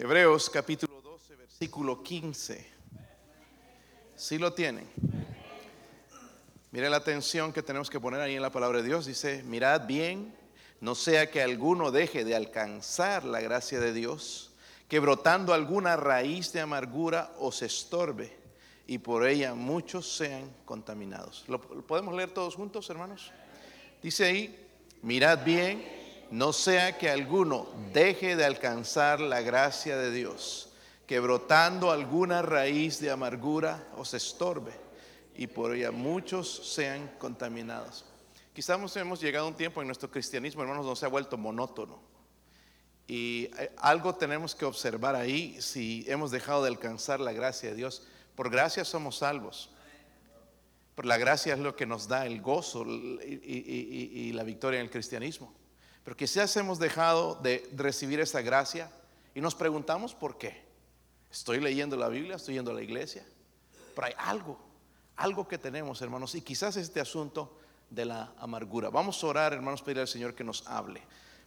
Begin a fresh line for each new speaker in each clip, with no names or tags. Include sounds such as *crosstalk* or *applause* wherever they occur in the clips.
Hebreos capítulo 12, versículo 15. Si lo tienen. Mire la atención que tenemos que poner ahí en la palabra de Dios. Dice, mirad bien, no sea que alguno deje de alcanzar la gracia de Dios, que brotando alguna raíz de amargura os estorbe y por ella muchos sean contaminados. ¿Lo podemos leer todos juntos, hermanos? Dice ahí, mirad bien, no sea que alguno deje de alcanzar la gracia de Dios, que brotando alguna raíz de amargura os estorbe y por ella muchos sean contaminados. Quizás hemos llegado a un tiempo en nuestro cristianismo, hermanos, donde se ha vuelto monótono. Y eh, algo tenemos que observar ahí si hemos dejado de alcanzar la gracia de Dios. Por gracia somos salvos. Por la gracia es lo que nos da el gozo y, la victoria en el cristianismo. Pero quizás hemos dejado de recibir esa gracia y nos preguntamos por qué. Estoy leyendo la Biblia, estoy yendo a la iglesia, pero hay algo algo que tenemos, hermanos, y quizás este asunto de la amargura. Vamos a orar, hermanos, pedirle al Señor que nos hable.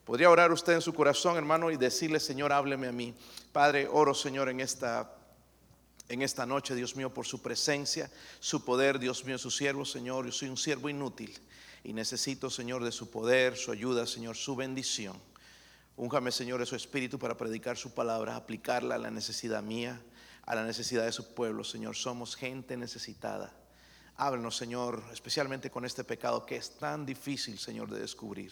Podría orar usted en su corazón, hermano, y decirle, Señor, hábleme a mí. Padre, oro, Señor, en esta en esta noche, Dios mío, por su presencia, su poder, Dios mío, su siervo, Señor. Yo soy un siervo inútil y necesito, Señor, de su poder, su ayuda, Señor, su bendición. Úngame, Señor, de su espíritu para predicar su palabra, aplicarla a la necesidad mía, a la necesidad de su pueblo, Señor. Somos gente necesitada. Háblanos, Señor, especialmente con este pecado que es tan difícil, Señor, de descubrir.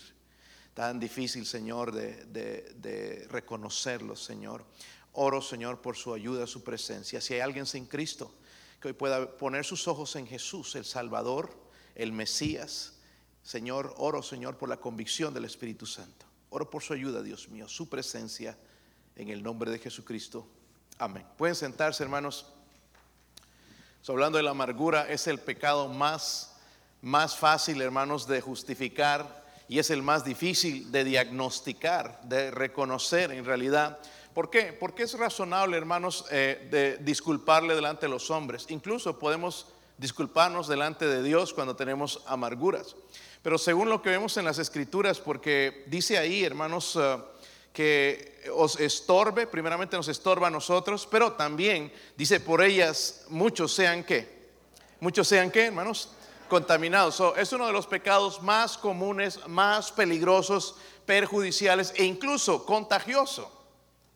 Tan difícil, Señor, de, reconocerlo, Señor. Oro, Señor, por su ayuda, su presencia. Si hay alguien sin Cristo, que hoy pueda poner sus ojos en Jesús, el Salvador, el Mesías. Señor, oro, Señor, por la convicción del Espíritu Santo. Oro por su ayuda, Dios mío, su presencia, en el nombre de Jesucristo. Amén. Pueden sentarse, hermanos hablando de la amargura, es el pecado más, más fácil, hermanos, de justificar y es el más difícil de diagnosticar, de reconocer en realidad. ¿Por qué? Porque es razonable, hermanos, eh, disculparle delante de los hombres. Incluso podemos disculparnos delante de Dios cuando tenemos amarguras. Pero según lo que vemos en las escrituras, porque dice ahí, hermanos, eh, que os estorbe, primeramente nos estorba a nosotros, pero también dice por ellas muchos sean que, muchos sean que, hermanos, contaminados. es uno de los pecados más comunes, más peligrosos, perjudiciales e incluso contagioso.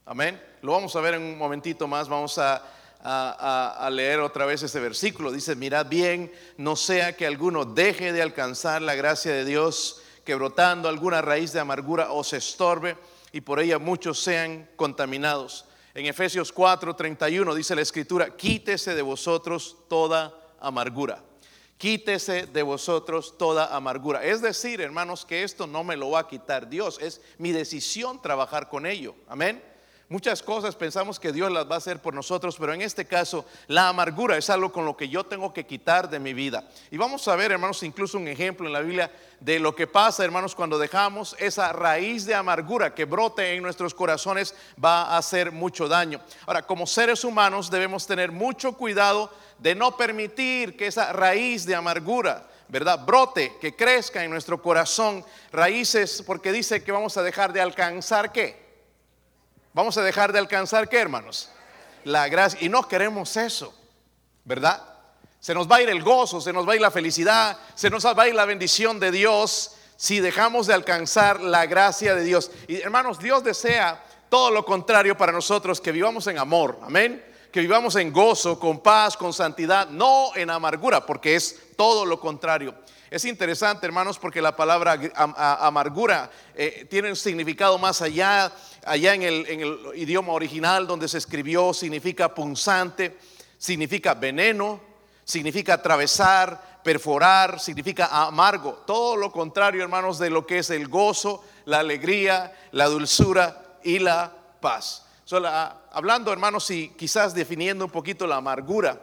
Amén. Lo vamos a ver en un momentito más. Vamos a, a, leer otra vez ese versículo. Dice, mirad bien, no sea que alguno deje de alcanzar la gracia de Dios, que brotando alguna raíz de amargura os estorbe y por ella muchos sean contaminados. En Efesios 4:31 dice la escritura, quítese de vosotros toda amargura. Quítese de vosotros toda amargura. Es decir, hermanos, que esto no me lo va a quitar Dios, es mi decisión trabajar con ello. Amén. Muchas cosas pensamos que Dios las va a hacer por nosotros, pero en este caso la amargura es algo con lo que yo tengo que quitar de mi vida. Y vamos a ver, hermanos, incluso un ejemplo en la Biblia de lo que pasa, hermanos, cuando dejamos esa raíz de amargura que brote en nuestros corazones va a hacer mucho daño. Ahora, como seres humanos debemos tener mucho cuidado de no permitir que esa raíz de amargura ¿verdad? Brote, que crezca en nuestro corazón raíces, porque dice que vamos a dejar de alcanzar qué? Vamos a dejar de alcanzar qué, hermanos? La gracia. Y no queremos eso, ¿verdad? Se nos va a ir el gozo, se nos va a ir la felicidad, se nos va a ir la bendición de Dios si dejamos de alcanzar la gracia de Dios. Y hermanos, Dios desea todo lo contrario para nosotros, que vivamos en amor, amén. Que vivamos en gozo, con paz, con santidad, no en amargura, porque es todo lo contrario. Es interesante, hermanos, porque la palabra amargura eh, tiene un significado más allá, allá en el, idioma original donde se escribió, significa punzante, significa veneno, significa atravesar, perforar, significa amargo. Todo lo contrario, hermanos, de lo que es el gozo, la alegría, la dulzura y la paz. hablando, hermanos, y quizás definiendo un poquito la amargura,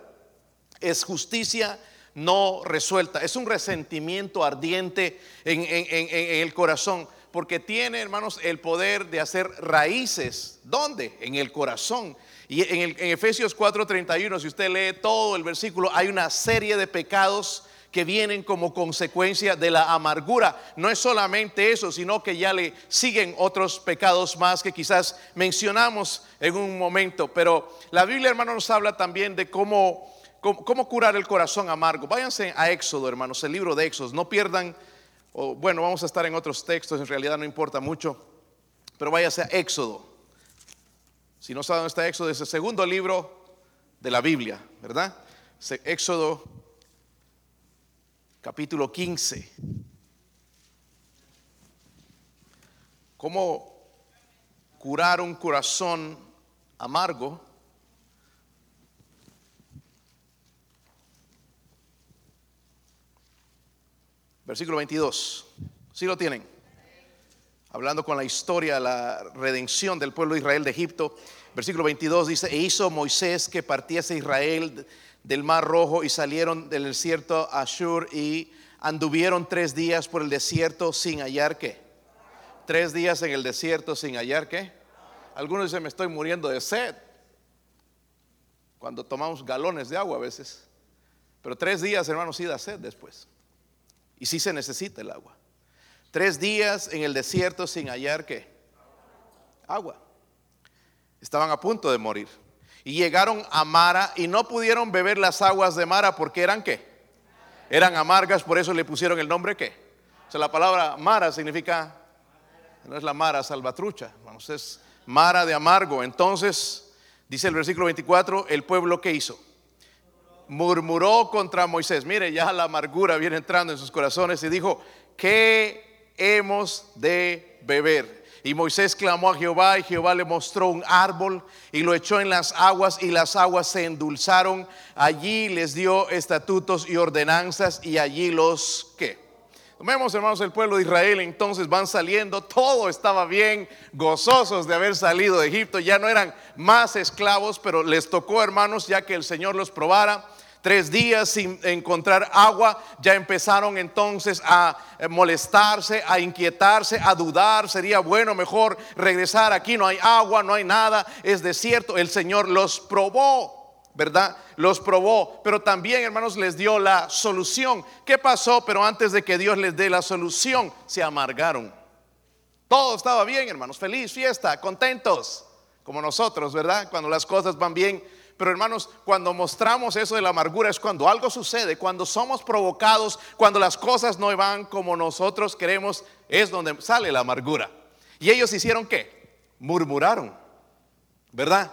es justicia no resuelta. Es un resentimiento ardiente en, el corazón, porque tiene, hermanos, el poder de hacer raíces. ¿Dónde? En el corazón. Y en, Efesios 4:31, si usted lee todo el versículo, hay una serie de pecados que vienen como consecuencia de la amargura. No es solamente eso, sino que ya le siguen otros pecados más que quizás mencionamos en un momento. Pero la Biblia, hermano, nos habla también de cómo, cómo, curar el corazón amargo. Váyanse a Éxodo, hermanos, el libro de Éxodo. No pierdan, o, bueno, vamos a estar en otros textos, en realidad no importa mucho, pero váyanse a Éxodo. Si no saben dónde está Éxodo, es el segundo libro de la Biblia, ¿verdad? Éxodo capítulo 15. ¿Cómo curar un corazón amargo? Versículo 22. ¿Sí lo tienen? Hablando con la historia, la redención del pueblo de Israel de Egipto. Versículo 22 dice, e hizo Moisés que partiese Israel del mar rojo y salieron del desierto a Shur y anduvieron tres días por el desierto sin hallar qué. Tres días en el desierto sin hallar qué. Algunos dicen, me estoy muriendo de sed. Cuando tomamos galones de agua a veces. Pero tres días, hermanos, sí da sed después. Y sí se necesita el agua. Tres días en el desierto sin hallar qué. Agua. Estaban a punto de morir. Y llegaron a Mara y no pudieron beber las aguas de Mara porque eran qué? Eran amargas, por eso le pusieron el nombre qué? O sea, la palabra Mara significa, no es la Mara salvatrucha, vamos, es Mara de amargo. Entonces, dice el versículo 24, el pueblo que hizo? Murmuró contra Moisés. Mire, ya la amargura viene entrando en sus corazones y dijo, ¿qué hemos de beber? Y Moisés clamó a Jehová y Jehová le mostró un árbol y lo echó en las aguas y las aguas se endulzaron. Allí les dio estatutos y ordenanzas y allí los que. Vemos hermanos el pueblo de Israel entonces van saliendo, todo estaba bien, gozosos de haber salido de Egipto, ya no eran más esclavos, pero les tocó hermanos ya que el Señor los probara tres días sin encontrar agua, ya empezaron entonces a eh, molestarse, a inquietarse, a dudar, sería bueno, mejor regresar aquí, no hay agua, no hay nada, es desierto, el Señor los probó. ¿verdad? Los probó, pero también, hermanos, les dio la solución. ¿Qué pasó? Pero antes de que Dios les dé la solución, se amargaron. Todo estaba bien, hermanos, feliz, fiesta, contentos, como nosotros, ¿verdad? Cuando las cosas van bien, pero hermanos, cuando mostramos eso de la amargura es cuando algo sucede, cuando somos provocados, cuando las cosas no van como nosotros queremos, es donde sale la amargura. Y ellos hicieron qué? Murmuraron, ¿verdad?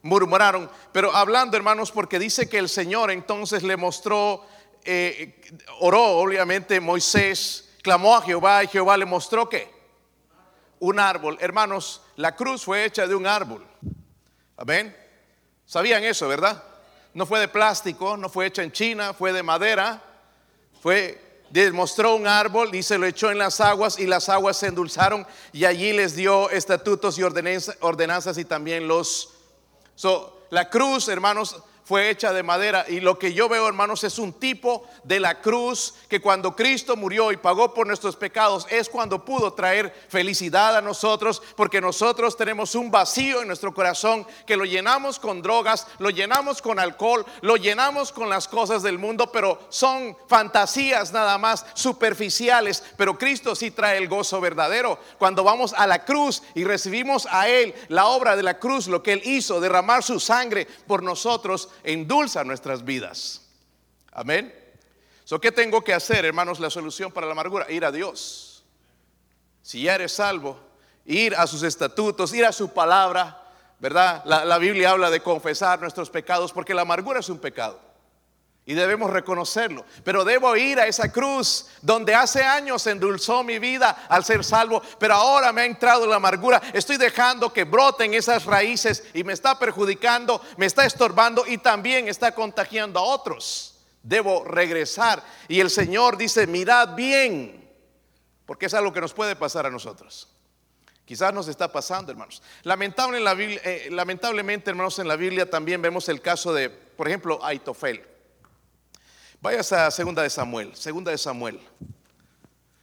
Murmuraron. Pero hablando, hermanos, porque dice que el Señor entonces le mostró, eh, oró, obviamente, Moisés, clamó a Jehová y Jehová le mostró qué? Un árbol. Hermanos, la cruz fue hecha de un árbol. Amén. Sabían eso, ¿verdad? No fue de plástico, no fue hecha en China, fue de madera. Fue demostró un árbol y se lo echó en las aguas y las aguas se endulzaron y allí les dio estatutos y ordenanzas y también los... So, la cruz, hermanos, fue hecha de madera. Y lo que yo veo, hermanos, es un tipo de la cruz que cuando Cristo murió y pagó por nuestros pecados, es cuando pudo traer felicidad a nosotros, porque nosotros tenemos un vacío en nuestro corazón que lo llenamos con drogas, lo llenamos con alcohol, lo llenamos con las cosas del mundo, pero son fantasías nada más superficiales. Pero Cristo sí trae el gozo verdadero. Cuando vamos a la cruz y recibimos a Él la obra de la cruz, lo que Él hizo, derramar su sangre por nosotros, endulza nuestras vidas. Amén. So, ¿Qué tengo que hacer, hermanos? La solución para la amargura, ir a Dios. Si ya eres salvo, ir a sus estatutos, ir a su palabra, ¿verdad? La, la Biblia habla de confesar nuestros pecados porque la amargura es un pecado. Y debemos reconocerlo. Pero debo ir a esa cruz donde hace años endulzó mi vida al ser salvo. Pero ahora me ha entrado la amargura. Estoy dejando que broten esas raíces y me está perjudicando, me está estorbando y también está contagiando a otros. Debo regresar. Y el Señor dice, mirad bien. Porque es algo que nos puede pasar a nosotros. Quizás nos está pasando, hermanos. Lamentable en la eh, lamentablemente, hermanos, en la Biblia también vemos el caso de, por ejemplo, Aitofel. Vayas a segunda de Samuel, segunda de Samuel.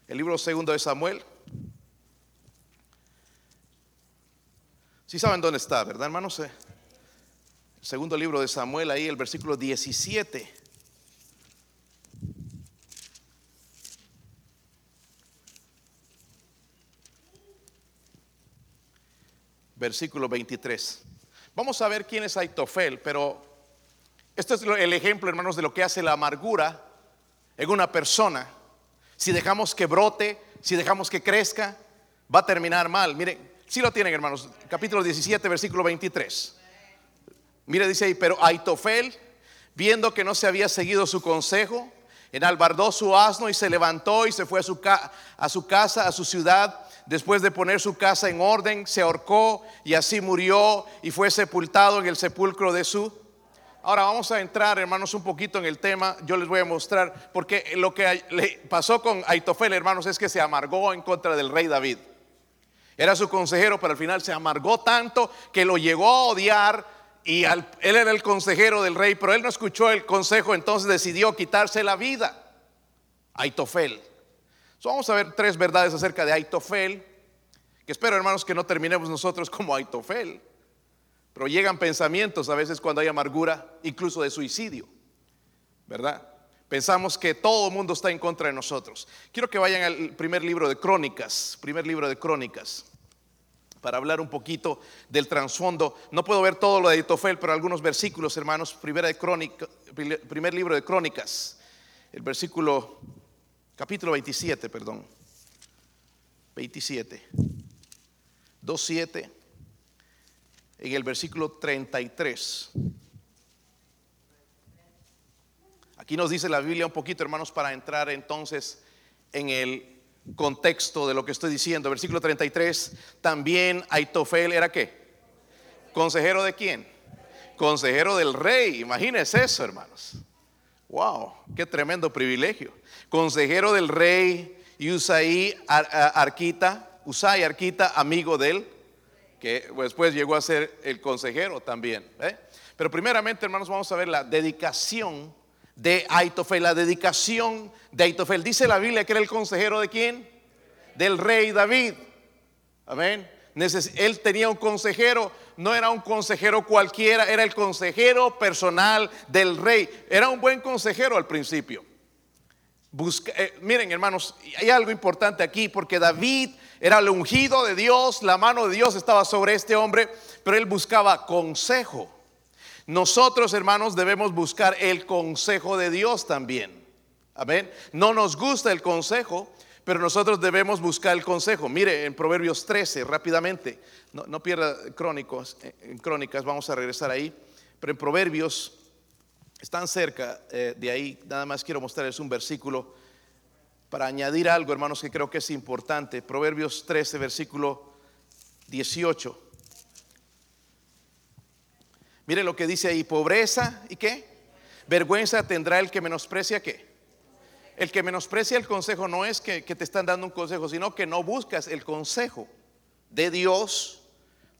El libro segundo de Samuel. Si ¿Sí saben dónde está, ¿verdad, hermanos? El segundo libro de Samuel, ahí el versículo 17. Versículo 23. Vamos a ver quién es Aitofel, pero este es el ejemplo, hermanos, de lo que hace la amargura en una persona. Si dejamos que brote, si dejamos que crezca, va a terminar mal. Miren, si lo tienen, hermanos, capítulo 17, versículo 23. Mire, dice ahí, pero Aitofel, viendo que no se había seguido su consejo, enalbardó su asno y se levantó y se fue a su casa, a su ciudad. Después de poner su casa en orden, se ahorcó y así murió y fue sepultado en el sepulcro de su. Ahora vamos a entrar, hermanos, un poquito en el tema. Yo les voy a mostrar, porque lo que le pasó con Aitofel, hermanos, es que se amargó en contra del rey David. Era su consejero, pero al final se amargó tanto que lo llegó a odiar y él era el consejero del rey, pero él no escuchó el consejo, entonces decidió quitarse la vida. Aitofel. vamos a ver tres verdades acerca de Aitofel, que espero hermanos que no terminemos nosotros como Aitofel, pero llegan pensamientos a veces cuando hay amargura, incluso de suicidio, ¿verdad? Pensamos que todo el mundo está en contra de nosotros. Quiero que vayan al primer libro de Crónicas, primer libro de Crónicas para hablar un poquito del trasfondo. No puedo ver todo lo de Itofel, pero algunos versículos, hermanos. Primera de Crónica, primer libro de Crónicas, el versículo, capítulo 27, perdón. 27. 2.7. En el versículo 33. Aquí nos dice la Biblia un poquito, hermanos, para entrar entonces en el contexto de lo que estoy diciendo. Versículo 33, también Aitofel era qué? ¿Consejero de quién? Consejero del rey. Imagínense eso, hermanos. Wow, qué tremendo privilegio. Consejero del rey y Arquita, Usai Arquita, amigo de él, que después llegó a ser el consejero también. ¿eh? Pero primeramente, hermanos, vamos a ver la dedicación de Aitofel, la dedicación de Aitofel. Dice la Biblia que era el consejero de quién? Del rey David. Amén. Él tenía un consejero, no era un consejero cualquiera, era el consejero personal del rey. Era un buen consejero al principio. Eh, miren hermanos, hay algo importante aquí porque David era el ungido de Dios, la mano de Dios estaba sobre este hombre, pero él buscaba consejo. Nosotros, hermanos, debemos buscar el consejo de Dios también. Amén. No nos gusta el consejo, pero nosotros debemos buscar el consejo. Mire, en Proverbios 13, rápidamente, no, pierda crónicos, en crónicas, vamos a regresar ahí, pero en Proverbios, están cerca eh, de ahí, nada más quiero mostrarles un versículo para añadir algo, hermanos, que creo que es importante. Proverbios 13, versículo 18. Mire lo que dice ahí, pobreza y qué? Vergüenza tendrá el que menosprecia qué? El que menosprecia el consejo no es que, te están dando un consejo, sino que no buscas el consejo de Dios,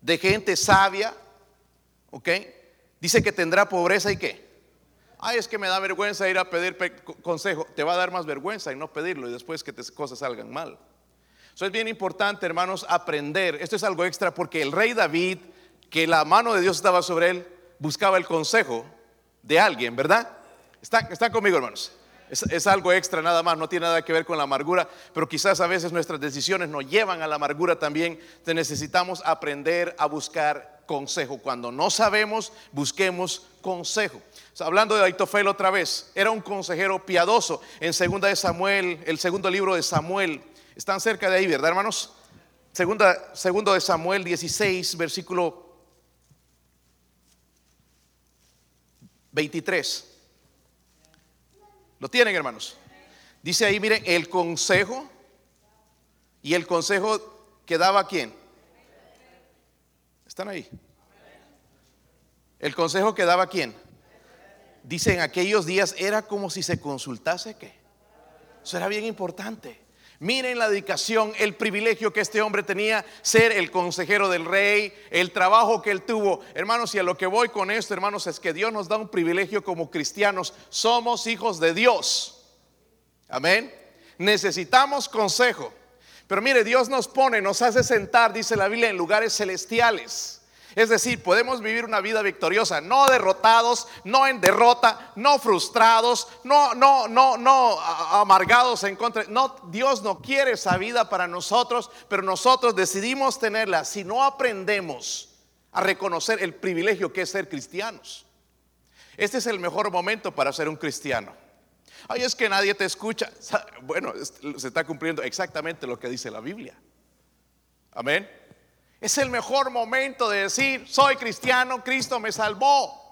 de gente sabia, ¿ok? Dice que tendrá pobreza y qué? Ay, es que me da vergüenza ir a pedir consejo. Te va a dar más vergüenza y no pedirlo y después que te cosas salgan mal. Eso es bien importante, hermanos, aprender. Esto es algo extra porque el rey David, que la mano de Dios estaba sobre él, buscaba el consejo de alguien, ¿verdad? ¿Están, conmigo, hermanos? Es, algo extra nada más, no tiene nada que ver con la amargura, pero quizás a veces nuestras decisiones nos llevan a la amargura también. Te necesitamos aprender a buscar consejo. Cuando no sabemos, busquemos consejo. hablando de Aitofel otra vez, era un consejero piadoso. En segunda de Samuel, el segundo libro de Samuel, están cerca de ahí, ¿verdad, hermanos? Segunda, segundo de Samuel 16, versículo 23. ¿Lo tienen, hermanos? Dice ahí, miren, el consejo. ¿Y el consejo que daba quién? ¿Están ahí? El consejo que daba quién? Dice en aquellos días era como si se consultase qué. Eso era bien importante. Miren la dedicación, el privilegio que este hombre tenía, ser el consejero del rey, el trabajo que él tuvo. Hermanos, y a lo que voy con esto, hermanos, es que Dios nos da un privilegio como cristianos. Somos hijos de Dios. Amén. Necesitamos consejo. Pero mire, Dios nos pone, nos hace sentar, dice la Biblia, en lugares celestiales. Es decir, podemos vivir una vida victoriosa, no derrotados, no en derrota, no frustrados, no, no, no, no amargados en contra. No, Dios no quiere esa vida para nosotros, pero nosotros decidimos tenerla si no aprendemos a reconocer el privilegio que es ser cristianos. Este es el mejor momento para ser un cristiano. Ay, es que nadie te escucha. Bueno, se está cumpliendo exactamente lo que dice la Biblia. Amén. Es el mejor momento de decir, soy cristiano, Cristo me salvó.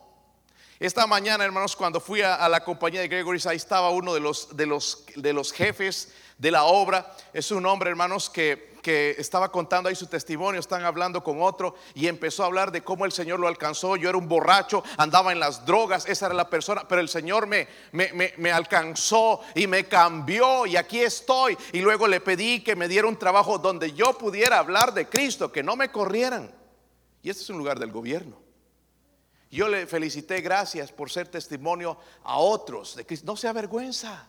Esta mañana, hermanos, cuando fui a, la compañía de Gregory, ahí estaba uno de los, de, los, de los jefes de la obra. Es un hombre, hermanos, que que estaba contando ahí su testimonio, están hablando con otro y empezó a hablar de cómo el Señor lo alcanzó. Yo era un borracho, andaba en las drogas, esa era la persona, pero el Señor me, me, alcanzó y me cambió y aquí estoy. Y luego le pedí que me diera un trabajo donde yo pudiera hablar de Cristo, que no me corrieran. Y este es un lugar del gobierno. Yo le felicité, gracias por ser testimonio a otros de Cristo. No se avergüenza.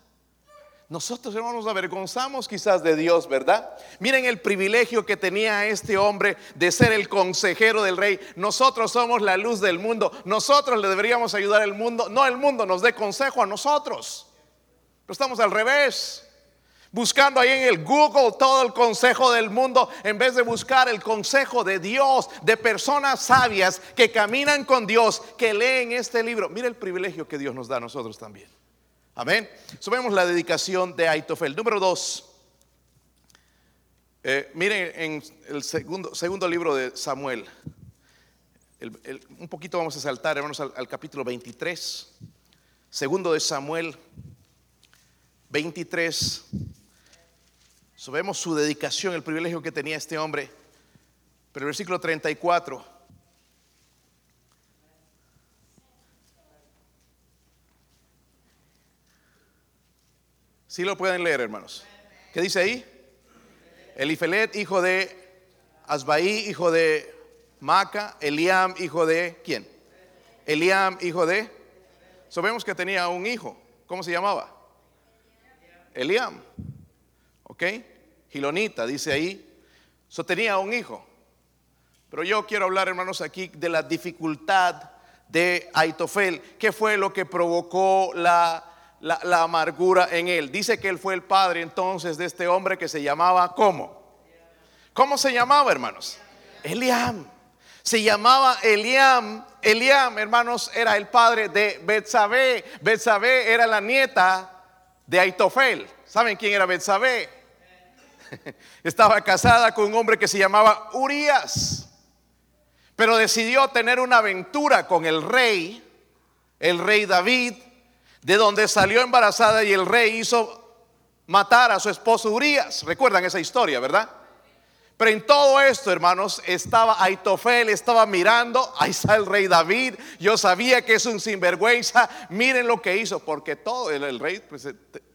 Nosotros, hermanos, nos avergonzamos quizás de Dios, ¿verdad? Miren el privilegio que tenía este hombre de ser el consejero del rey. Nosotros somos la luz del mundo. Nosotros le deberíamos ayudar al mundo. No el mundo nos dé consejo a nosotros. Pero estamos al revés. Buscando ahí en el Google todo el consejo del mundo en vez de buscar el consejo de Dios, de personas sabias que caminan con Dios, que leen este libro. Mira el privilegio que Dios nos da a nosotros también. Amén. Subemos la dedicación de Aitofel. Número dos. Eh, miren en el segundo, segundo libro de Samuel. un poquito vamos a saltar, hermanos, al, capítulo 23. Segundo de Samuel 23. Subemos su dedicación, el privilegio que tenía este hombre. Pero el versículo 34. Si lo pueden leer, hermanos. ¿Qué dice ahí? Elifelet, hijo de Asbaí, hijo de Maca, Eliam, hijo de ¿quién? Eliam, hijo de. Sabemos que tenía un hijo. ¿Cómo se llamaba? Eliam. ¿Ok? Gilonita, dice ahí. So tenía un hijo. Pero yo quiero hablar, hermanos, aquí de la dificultad de Aitofel. ¿Qué fue lo que provocó la la, amargura en él. Dice que él fue el padre entonces de este hombre que se llamaba ¿cómo? ¿Cómo se llamaba, hermanos? Eliam. Se llamaba Eliam. Eliam, hermanos, era el padre de Betsabé. Betsabé era la nieta de Aitofel. ¿Saben quién era Betsabé? *laughs* Estaba casada con un hombre que se llamaba Urias. Pero decidió tener una aventura con el rey, el rey David, de donde salió embarazada y el rey hizo matar a su esposo Urias. Recuerdan esa historia, ¿verdad? Pero en todo esto, hermanos, estaba Aitofel, estaba mirando, ahí está el rey David, yo sabía que es un sinvergüenza, miren lo que hizo, porque todo, el, rey pues,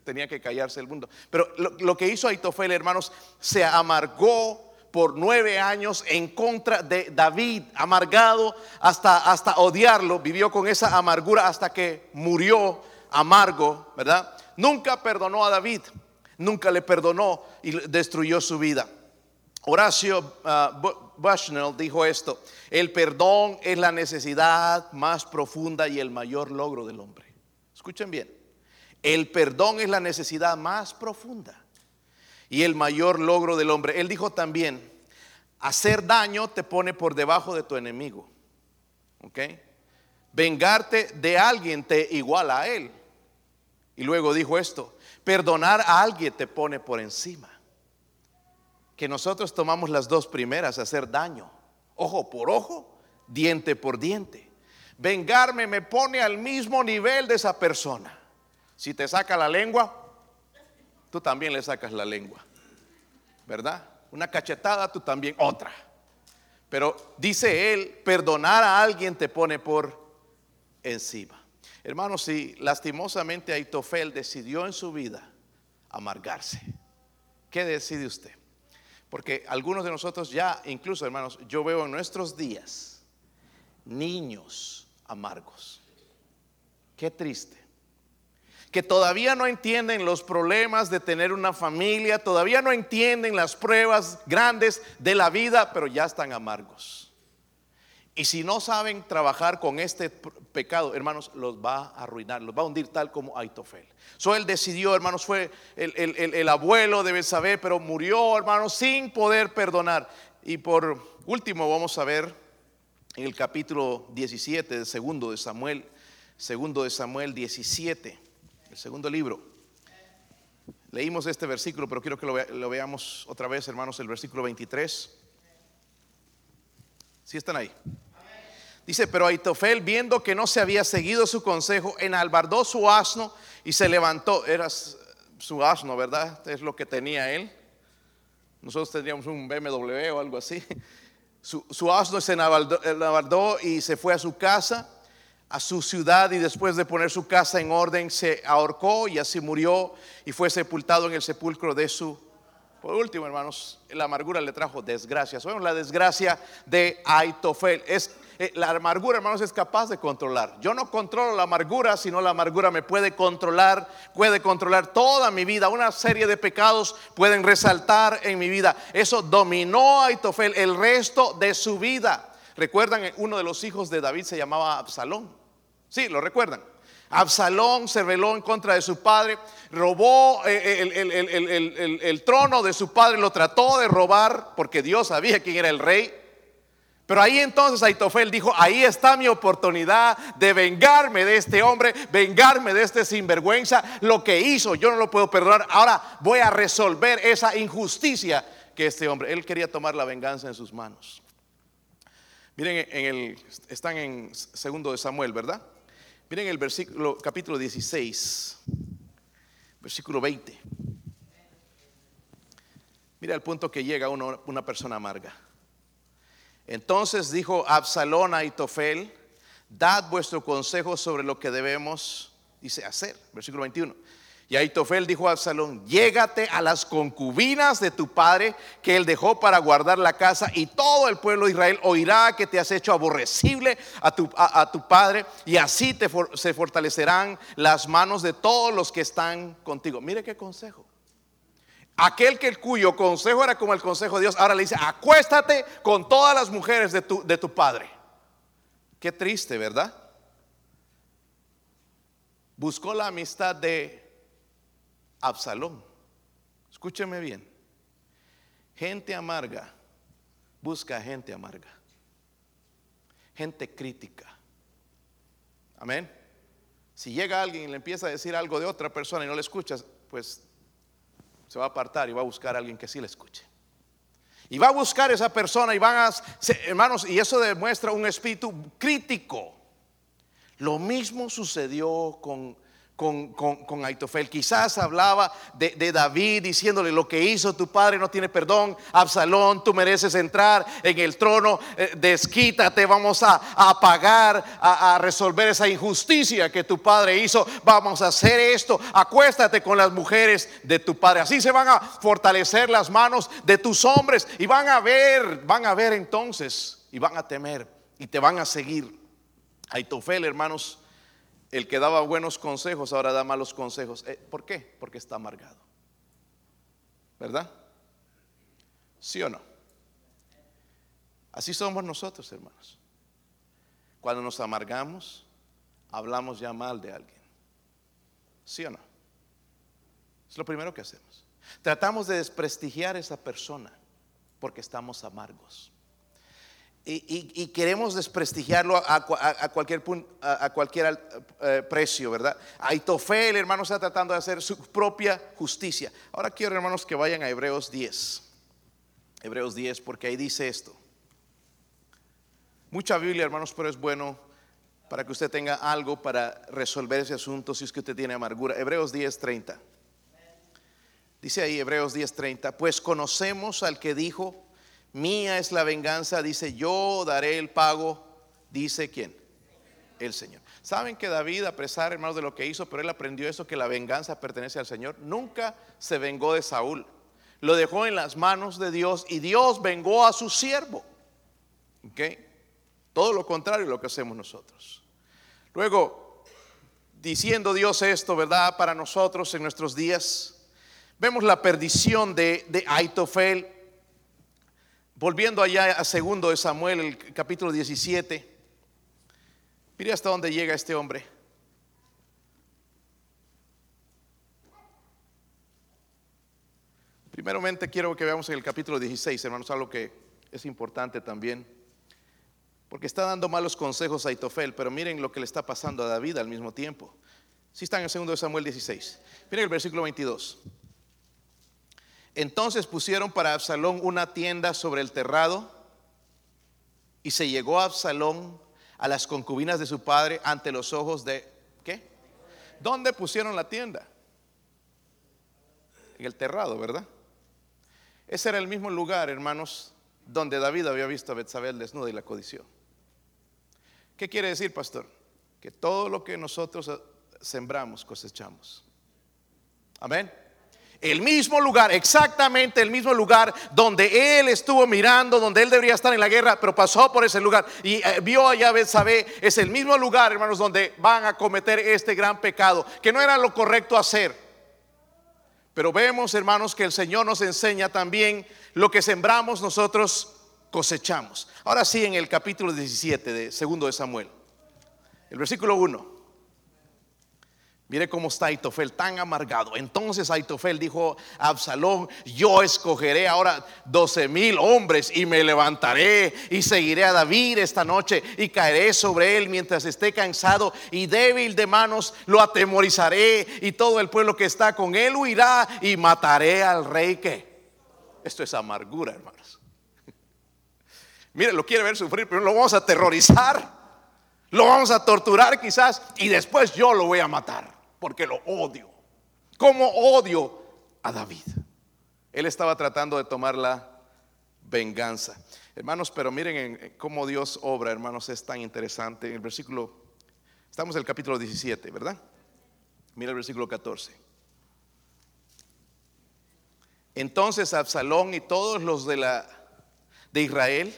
tenía que callarse el mundo. Pero lo, lo que hizo Aitofel, hermanos, se amargó por nueve años en contra de David, amargado hasta, hasta odiarlo, vivió con esa amargura hasta que murió amargo, ¿verdad? Nunca perdonó a David, nunca le perdonó y destruyó su vida. Horacio uh, Bushnell dijo esto, el perdón es la necesidad más profunda y el mayor logro del hombre. Escuchen bien, el perdón es la necesidad más profunda y el mayor logro del hombre. Él dijo también, hacer daño te pone por debajo de tu enemigo. ¿Ok? Vengarte de alguien te iguala a él. Y luego dijo esto, perdonar a alguien te pone por encima. Que nosotros tomamos las dos primeras, hacer daño, ojo por ojo, diente por diente. Vengarme me pone al mismo nivel de esa persona. Si te saca la lengua, tú también le sacas la lengua. ¿Verdad? Una cachetada, tú también otra. Pero dice él, perdonar a alguien te pone por encima. Hermanos, si lastimosamente Aitofel decidió en su vida amargarse, ¿qué decide usted? Porque algunos de nosotros ya, incluso hermanos, yo veo en nuestros días niños amargos. Qué triste. Que todavía no entienden los problemas de tener una familia, todavía no entienden las pruebas grandes de la vida, pero ya están amargos. Y si no saben trabajar con este pecado, hermanos, los va a arruinar, los va a hundir tal como Aitofel. So él decidió, hermanos, fue el, el abuelo, debe saber, pero murió, hermanos, sin poder perdonar. Y por último, vamos a ver en el capítulo 17 del segundo de Samuel, segundo de Samuel 17, el segundo libro. Leímos este versículo, pero quiero que lo, veamos otra vez, hermanos, el versículo 23. ¿Sí están ahí? Dice, pero Aitofel, viendo que no se había seguido su consejo, enalbardó su asno y se levantó. Era su asno, ¿verdad? Es lo que tenía él. Nosotros tendríamos un BMW o algo así. *laughs* Su, asno se enalbardó y se fue a su casa, a su ciudad, y después de poner su casa en orden, se ahorcó y así murió y fue sepultado en el sepulcro de su por último, hermanos, la amargura le trajo desgracia. Sabemos la desgracia de Aitofel. Es eh, la amargura, hermanos, es capaz de controlar. Yo no controlo la amargura, sino la amargura me puede controlar, puede controlar toda mi vida. Una serie de pecados pueden resaltar en mi vida. Eso dominó a Aitofel el resto de su vida. ¿Recuerdan? Uno de los hijos de David se llamaba Absalón. Sí, lo recuerdan. Absalón se rebeló en contra de su padre, robó eh, el, el, trono de su padre, lo trató de robar porque Dios sabía quién era el rey. Pero ahí entonces Aitofel dijo, ahí está mi oportunidad de vengarme de este hombre, vengarme de este sinvergüenza, lo que hizo, yo no lo puedo perdonar, ahora voy a resolver esa injusticia que este hombre, él quería tomar la venganza en sus manos. Miren, en el, están en segundo de Samuel, ¿verdad? Miren el versículo, capítulo 16, versículo 20. Mira el punto que llega uno, una persona amarga. Entonces dijo Absalón a Itofel, dad vuestro consejo sobre lo que debemos, dice, hacer. Versículo 21. Y Aitofel dijo a Absalón, llégate a las concubinas de tu padre que él dejó para guardar la casa y todo el pueblo de Israel oirá que te has hecho aborrecible a tu, a, tu padre y así te se fortalecerán las manos de todos los que están contigo. Mire qué consejo. Aquel que cuyo consejo era como el consejo de Dios, ahora le dice, acuéstate con todas las mujeres de tu, de tu padre. Qué triste, ¿verdad? Buscó la amistad de Absalón. Escúcheme bien. Gente amarga busca gente amarga. Gente crítica. Amén. Si llega alguien y le empieza a decir algo de otra persona y no le escuchas, pues se va a apartar y va a buscar a alguien que sí le escuche. Y va a buscar a esa persona y van a, hermanos, y eso demuestra un espíritu crítico. Lo mismo sucedió con con, con, Aitofel. Quizás hablaba de, David diciéndole lo que hizo tu padre no tiene perdón. Absalón, tú mereces entrar en el trono. Eh, desquítate, vamos a, apagar, a, a, resolver esa injusticia que tu padre hizo. Vamos a hacer esto. Acuéstate con las mujeres de tu padre. Así se van a fortalecer las manos de tus hombres y van a ver, van a ver entonces y van a temer y te van a seguir. Aitofel, hermanos el que daba buenos consejos ahora da malos consejos. Eh, ¿Por qué? Porque está amargado. ¿Verdad? ¿Sí o no? Así somos nosotros, hermanos. Cuando nos amargamos, hablamos ya mal de alguien. ¿Sí o no? Es lo primero que hacemos. Tratamos de desprestigiar a esa persona porque estamos amargos y, queremos desprestigiarlo a, cualquier, a, cualquier eh, precio, ¿verdad? Aitofel, hermano, está tratando de hacer su propia justicia. Ahora quiero, hermanos, que vayan a Hebreos 10. Hebreos 10, porque ahí dice esto. Mucha Biblia, hermanos, pero es bueno para que usted tenga algo para resolver ese asunto si es que usted tiene amargura. Hebreos 10, 30. Dice ahí Hebreos 10, 30. Pues conocemos al que dijo Mía es la venganza, dice, yo daré el pago, dice quién? El Señor. ¿Saben que David, a pesar, hermanos, de lo que hizo, pero él aprendió eso, que la venganza pertenece al Señor? Nunca se vengó de Saúl. Lo dejó en las manos de Dios y Dios vengó a su siervo. ¿Ok? Todo lo contrario de lo que hacemos nosotros. Luego, diciendo Dios esto, ¿verdad? Para nosotros en nuestros días, vemos la perdición de, de Aitofel volviendo allá a segundo de Samuel, el capítulo 17, mire hasta dónde llega este hombre. Primeramente quiero que veamos en el capítulo 16, hermanos, algo que es importante también. Porque está dando malos consejos a Itofel, pero miren lo que le está pasando a David al mismo tiempo. Si están en segundo de Samuel 16. Miren el versículo 22. Entonces pusieron para Absalón una tienda sobre el terrado y se llegó a Absalón a las concubinas de su padre ante los ojos de ¿qué? ¿Dónde pusieron la tienda? En el terrado, ¿verdad? Ese era el mismo lugar, hermanos, donde David había visto a Betsabé desnuda y la codició. ¿Qué quiere decir, pastor? Que todo lo que nosotros sembramos, cosechamos. Amén. El mismo lugar, exactamente el mismo lugar donde él estuvo mirando, donde él debería estar en la guerra, pero pasó por ese lugar y eh, vio allá Betsabé, es el mismo lugar, hermanos, donde van a cometer este gran pecado, que no era lo correcto hacer. Pero vemos, hermanos, que el Señor nos enseña también lo que sembramos nosotros cosechamos. Ahora sí, en el capítulo 17 de segundo de Samuel, el versículo 1. Mire cómo está Aitofel tan amargado. Entonces Aitofel dijo a Absalón, yo escogeré ahora doce mil hombres y me levantaré y seguiré a David esta noche y caeré sobre él mientras esté cansado y débil de manos, lo atemorizaré y todo el pueblo que está con él huirá y mataré al rey que. Esto es amargura, hermanos. *laughs* Mire, lo quiere ver sufrir, pero lo vamos a aterrorizar, lo vamos a torturar quizás y después yo lo voy a matar porque lo odio. Como odio a David? Él estaba tratando de tomar la venganza. Hermanos, pero miren cómo Dios obra, hermanos, es tan interesante. En el versículo, estamos en el capítulo 17, ¿verdad? Mira el versículo 14. Entonces Absalón y todos los de la de Israel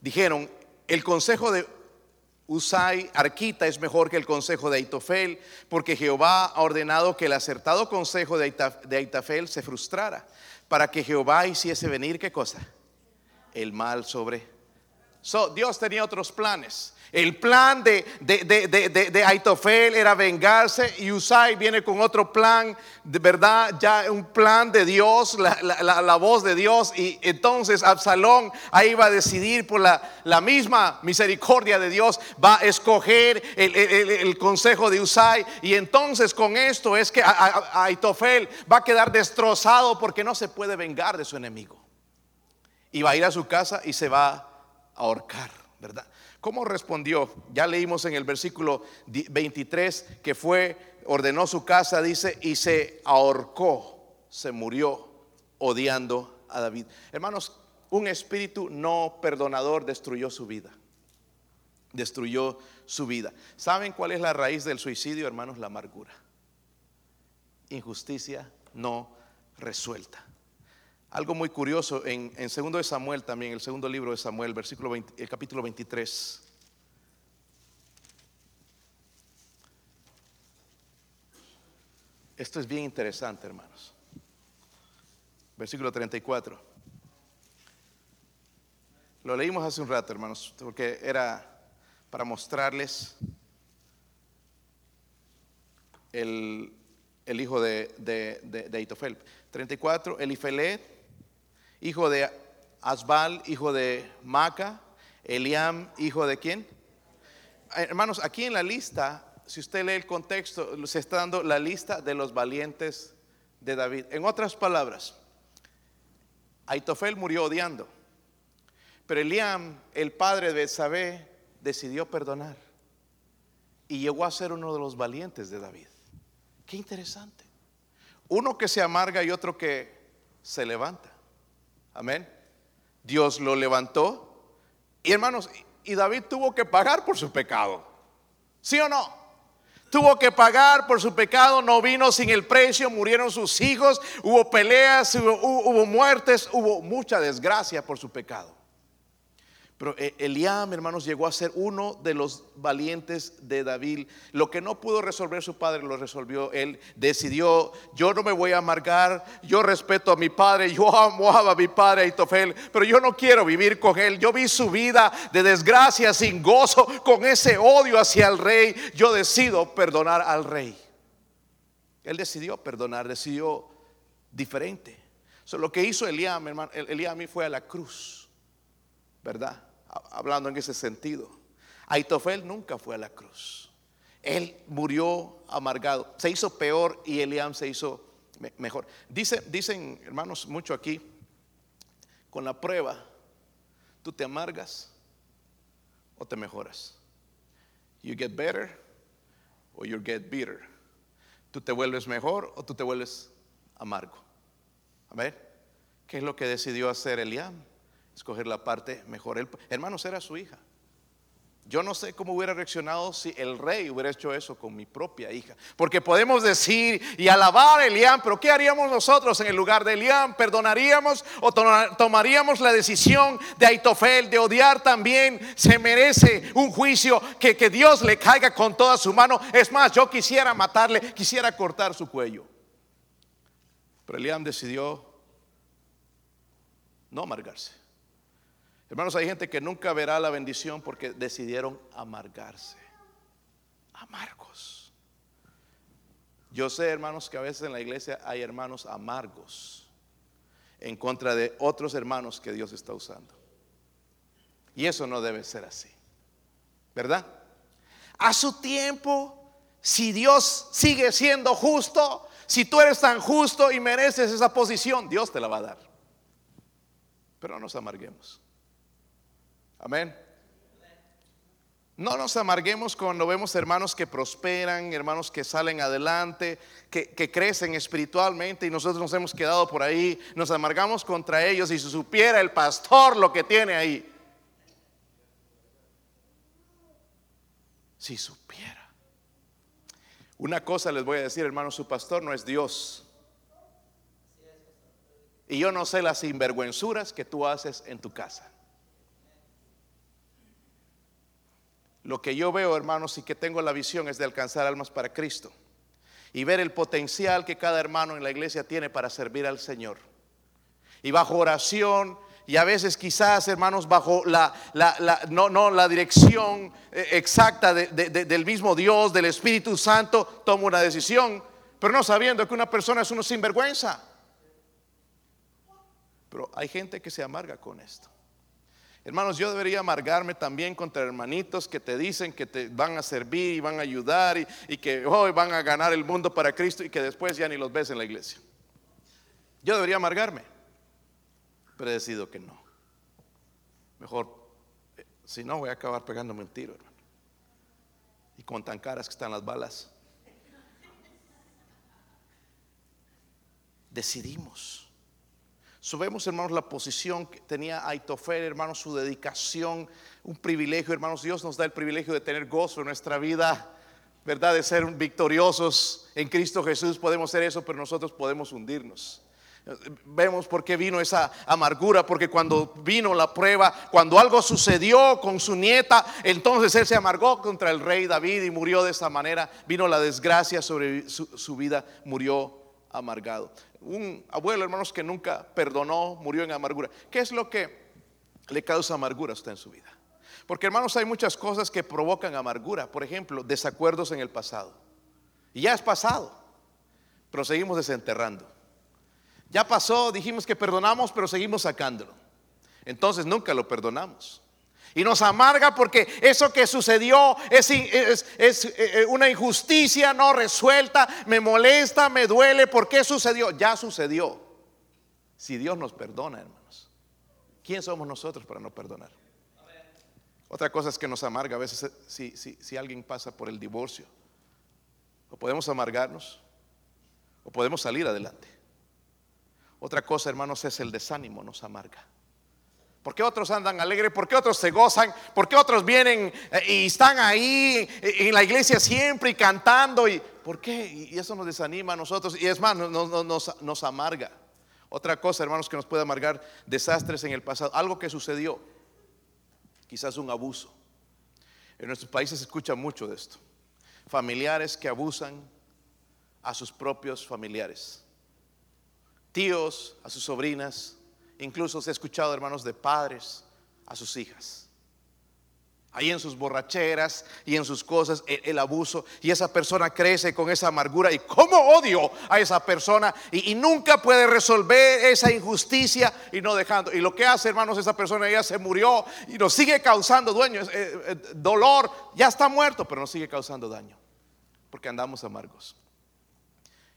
dijeron, el consejo de Usai Arquita es mejor que el consejo de Aitofel, porque Jehová ha ordenado que el acertado consejo de Aitofel se frustrara, para que Jehová hiciese venir qué cosa? El mal sobre. Dios tenía otros planes. El plan de, de, Aitofel era vengarse y Usai viene con otro plan, de verdad, ya un plan de Dios, la, voz de Dios. Y entonces Absalón ahí va a decidir por la, misma misericordia de Dios, va a escoger el, consejo de Usai. Y entonces con esto es que Aitofel va a quedar destrozado porque no se puede vengar de su enemigo. Y va a ir a su casa y se va a ahorcar, ¿verdad? ¿Cómo respondió? Ya leímos en el versículo 23 que fue, ordenó su casa, dice, y se ahorcó, se murió odiando a David. Hermanos, un espíritu no perdonador destruyó su vida. Destruyó su vida. ¿Saben cuál es la raíz del suicidio, hermanos? La amargura. Injusticia no resuelta. Algo muy curioso en, en segundo de Samuel también, el segundo libro de Samuel, versículo el capítulo 23. Esto es bien interesante, hermanos. Versículo 34. Lo leímos hace un rato, hermanos, porque era para mostrarles el, hijo de, de, de, de Aitofel. 34, Elifelet hijo de Asbal, hijo de Maca, Eliam, hijo de quién? Hermanos, aquí en la lista, si usted lee el contexto, se está dando la lista de los valientes de David. En otras palabras, Aitofel murió odiando, pero Eliam, el padre de Sabé, decidió perdonar y llegó a ser uno de los valientes de David. Qué interesante. Uno que se amarga y otro que se levanta. Amén. Dios lo levantó. Y hermanos, y David tuvo que pagar por su pecado. ¿Sí o no? Tuvo que pagar por su pecado, no vino sin el precio, murieron sus hijos, hubo peleas, hubo, hubo muertes, hubo mucha desgracia por su pecado. Pero eh, Eliam, hermanos, llegó a ser uno de los valientes de David. Lo que no pudo resolver su padre lo resolvió él. Decidió, yo no me voy a amargar, yo respeto a mi padre, yo amo a mi padre Aitofel, pero yo no quiero vivir con él. Yo vi su vida de desgracia, sin gozo, con ese odio hacia el rey. Yo decido perdonar al rey. Él decidió perdonar, decidió diferente. lo que hizo Eliam, hermano, Eliam fue a la cruz ¿verdad? Hablando en ese sentido. Aitofel nunca fue a la cruz. Él murió amargado. Se hizo peor y Eliam se hizo mejor. Dice, dicen, hermanos, mucho aquí, con la prueba, tú te amargas o te mejoras. You get better or you get bitter. Tú te vuelves mejor o tú te vuelves amargo. A ver, ¿qué es lo que decidió hacer Eliam? Escoger la parte mejor. hermanos, era su hija. Yo no sé cómo hubiera reaccionado si el rey hubiera hecho eso con mi propia hija. Porque podemos decir y alabar a Eliam, pero ¿qué haríamos nosotros en el lugar de Eliam? ¿Perdonaríamos o tomaríamos la decisión de Aitofel de odiar también? Se merece un juicio que, que Dios le caiga con toda su mano. Es más, yo quisiera matarle, quisiera cortar su cuello. Pero Eliam decidió no amargarse. Hermanos, hay gente que nunca verá la bendición porque decidieron amargarse. Amargos. Yo sé, hermanos, que a veces en la iglesia hay hermanos amargos en contra de otros hermanos que Dios está usando. Y eso no debe ser así. ¿Verdad? A su tiempo, si Dios sigue siendo justo, si tú eres tan justo y mereces esa posición, Dios te la va a dar. Pero no nos amarguemos. Amén. No nos amarguemos cuando vemos hermanos que prosperan, hermanos que salen adelante, que, crecen espiritualmente y nosotros nos hemos quedado por ahí. Nos amargamos contra ellos y si supiera el pastor lo que tiene ahí. Si supiera. Una cosa les voy a decir, hermanos, su pastor no es Dios. Y yo no sé las sinvergüenzuras que tú haces en tu casa. Lo que yo veo, hermanos, y que tengo la visión es de alcanzar almas para Cristo y ver el potencial que cada hermano en la iglesia tiene para servir al Señor. Y bajo oración y a veces quizás, hermanos, bajo la, no, no, la dirección eh, exacta del mismo Dios, del Espíritu Santo, tomo una decisión, pero no sabiendo que una persona es uno sinvergüenza. Pero hay gente que se amarga con esto. Hermanos, yo debería amargarme también contra hermanitos que te dicen que te van a servir y van a ayudar y, que hoy van a ganar el mundo para Cristo y que después ya ni los ves en la iglesia. Yo debería amargarme, pero he decidido que no. Mejor, eh, si no, voy a acabar pegándome un tiro, hermano. Y con tan caras que están las balas. Decidimos Subemos, hermanos, la posición que tenía Aitofel, hermanos, su dedicación, un privilegio, hermanos. Dios nos da el privilegio de tener gozo en nuestra vida, ¿verdad? De ser victoriosos en Cristo Jesús. Podemos ser eso, pero nosotros podemos hundirnos. Vemos por qué vino esa amargura, porque cuando vino la prueba, cuando algo sucedió con su nieta, entonces él se amargó contra el rey David y murió de esa manera. Vino la desgracia sobre su, vida, murió amargado un abuelo, hermanos, que nunca perdonó, murió en amargura. ¿Qué es lo que le causa amargura a usted en su vida? Porque, hermanos, hay muchas cosas que provocan amargura. Por ejemplo, desacuerdos en el pasado. Y ya es pasado, pero seguimos desenterrando. Ya pasó, dijimos que perdonamos, pero seguimos sacándolo. Entonces nunca lo perdonamos. Y nos amarga porque eso que sucedió es, es, eh, una injusticia no resuelta, me molesta, me duele. ¿Por qué sucedió? Ya sucedió. Si Dios nos perdona, hermanos, ¿quién somos nosotros para no perdonar? Otra cosa es que nos amarga a veces eh, si, si, si alguien pasa por el divorcio. O podemos amargarnos o podemos salir adelante. Otra cosa, hermanos, es el desánimo, nos amarga. ¿Por qué otros andan alegres? ¿Por qué otros se gozan? ¿Por qué otros vienen eh, y están ahí eh, en la iglesia siempre y cantando? Y, ¿Por qué? Y eso nos desanima a nosotros y es más, nos, nos amarga. Otra cosa, hermanos, que nos puede amargar desastres en el pasado, algo que sucedió. quizás un abuso. En nuestros países se escucha mucho de esto. Familiares que abusan a sus propios familiares. Tíos a sus sobrinas. Incluso se ha escuchado, hermanos, de padres a sus hijas ahí en sus borracheras y en sus cosas, el, abuso, y esa persona crece con esa amargura y como odio a esa persona y, nunca puede resolver esa injusticia y no dejando. Y lo que hace, hermanos, esa persona ya se murió y nos sigue causando dueño, eh, eh, dolor, ya está muerto, pero nos sigue causando daño, porque andamos amargos.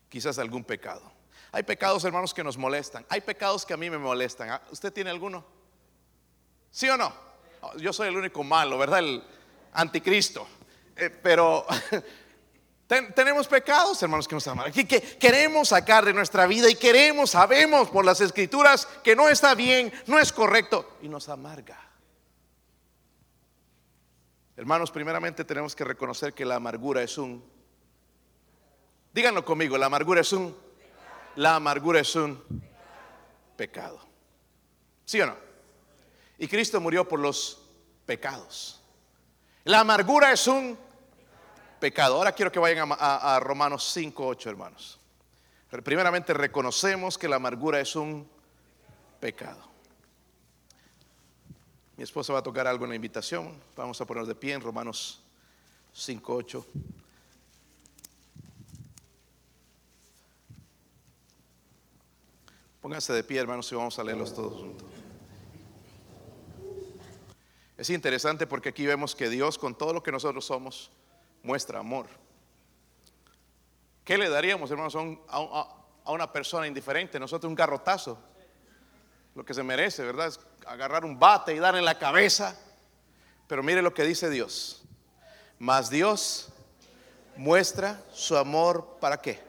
Quizás algún pecado. Hay pecados, hermanos, que nos molestan. Hay pecados que a mí me molestan. ¿Ah? ¿Usted tiene alguno? ¿Sí o no? yo soy el único malo, ¿verdad? El anticristo. Eh, pero *laughs* tenemos pecados, hermanos, que nos aman. Que queremos sacar de nuestra vida y queremos, sabemos por las escrituras que no está bien, no es correcto y nos amarga. Hermanos, primeramente tenemos que reconocer que la amargura es un, díganlo conmigo, la amargura es un, la amargura es un pecado. ¿Sí o no? Y Cristo murió por los pecados. La amargura es un pecado. Ahora quiero que vayan a, Romanos 5, 8, hermanos. Primeramente reconocemos que la amargura es un pecado. Mi esposa va a tocar algo en la invitación. Vamos a poner de pie en Romanos 5, 8. Pónganse de pie, hermanos, y vamos a leerlos todos juntos. Es interesante porque aquí vemos que Dios con todo lo que nosotros somos muestra amor. ¿Qué le daríamos, hermanos, a, una persona indiferente? Nosotros un garrotazo. Lo que se merece, ¿verdad? Es agarrar un bate y darle en la cabeza. Pero mire lo que dice Dios. Mas Dios muestra su amor para qué?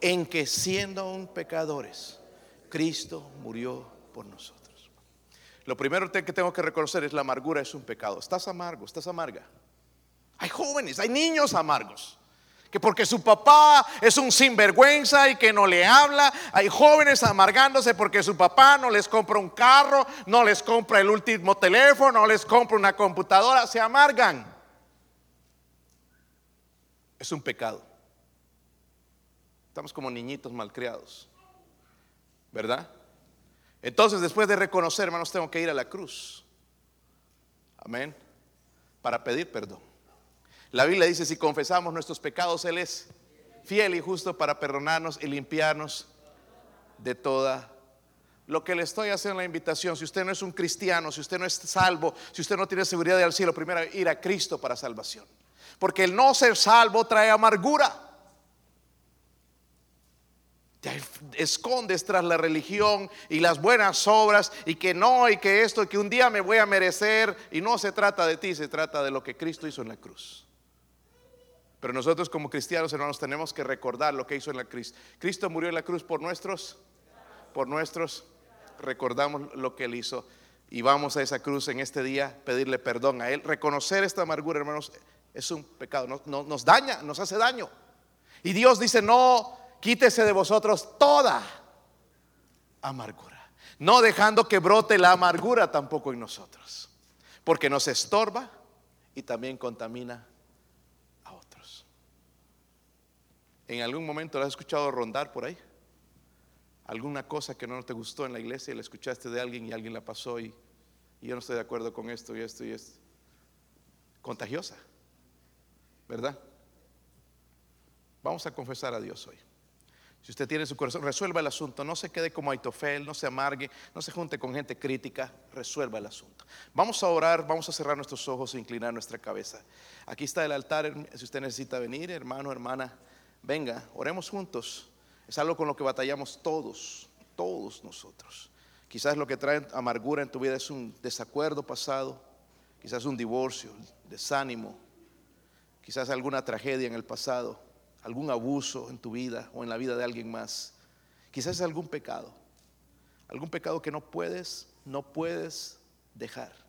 En que siendo aún pecadores, Cristo murió por nosotros. Lo primero que tengo que reconocer es la amargura es un pecado. Estás amargo, estás amarga. Hay jóvenes, hay niños amargos. Que porque su papá es un sinvergüenza y que no le habla. Hay jóvenes amargándose porque su papá no les compra un carro, no les compra el último teléfono, no les compra una computadora. Se amargan. Es un pecado. Estamos como niñitos malcriados. ¿Verdad? Entonces, después de reconocer, hermanos, tengo que ir a la cruz. Amén. Para pedir perdón. La Biblia dice, si confesamos nuestros pecados, Él es fiel y justo para perdonarnos y limpiarnos de toda. Lo que le estoy haciendo la invitación, si usted no es un cristiano, si usted no es salvo, si usted no tiene seguridad del cielo, primero ir a Cristo para salvación. Porque el no ser salvo trae amargura escondes tras la religión y las buenas obras y que no y que esto y que un día me voy a merecer y no se trata de ti, se trata de lo que Cristo hizo en la cruz. Pero nosotros como cristianos hermanos tenemos que recordar lo que hizo en la cruz. Cristo murió en la cruz por nuestros por nuestros recordamos lo que él hizo y vamos a esa cruz en este día pedirle perdón a él. Reconocer esta amargura, hermanos, es un pecado, nos daña, nos hace daño. Y Dios dice, "No quítese de vosotros toda amargura, no dejando que brote la amargura tampoco en nosotros, porque nos estorba y también contamina a otros. ¿En algún momento lo has escuchado rondar por ahí? ¿Alguna cosa que no te gustó en la iglesia y la escuchaste de alguien y alguien la pasó y, y yo no estoy de acuerdo con esto y esto y esto? Contagiosa, ¿verdad? Vamos a confesar a Dios hoy. Si usted tiene su corazón, resuelva el asunto. No se quede como Aitofel, no se amargue, no se junte con gente crítica, resuelva el asunto. Vamos a orar, vamos a cerrar nuestros ojos e inclinar nuestra cabeza. Aquí está el altar, si usted necesita venir, hermano, hermana, venga, oremos juntos. Es algo con lo que batallamos todos, todos nosotros. Quizás lo que trae amargura en tu vida es un desacuerdo pasado, quizás un divorcio, desánimo, quizás alguna tragedia en el pasado algún abuso en tu vida o en la vida de alguien más. Quizás es algún pecado, algún pecado que no puedes, no puedes dejar.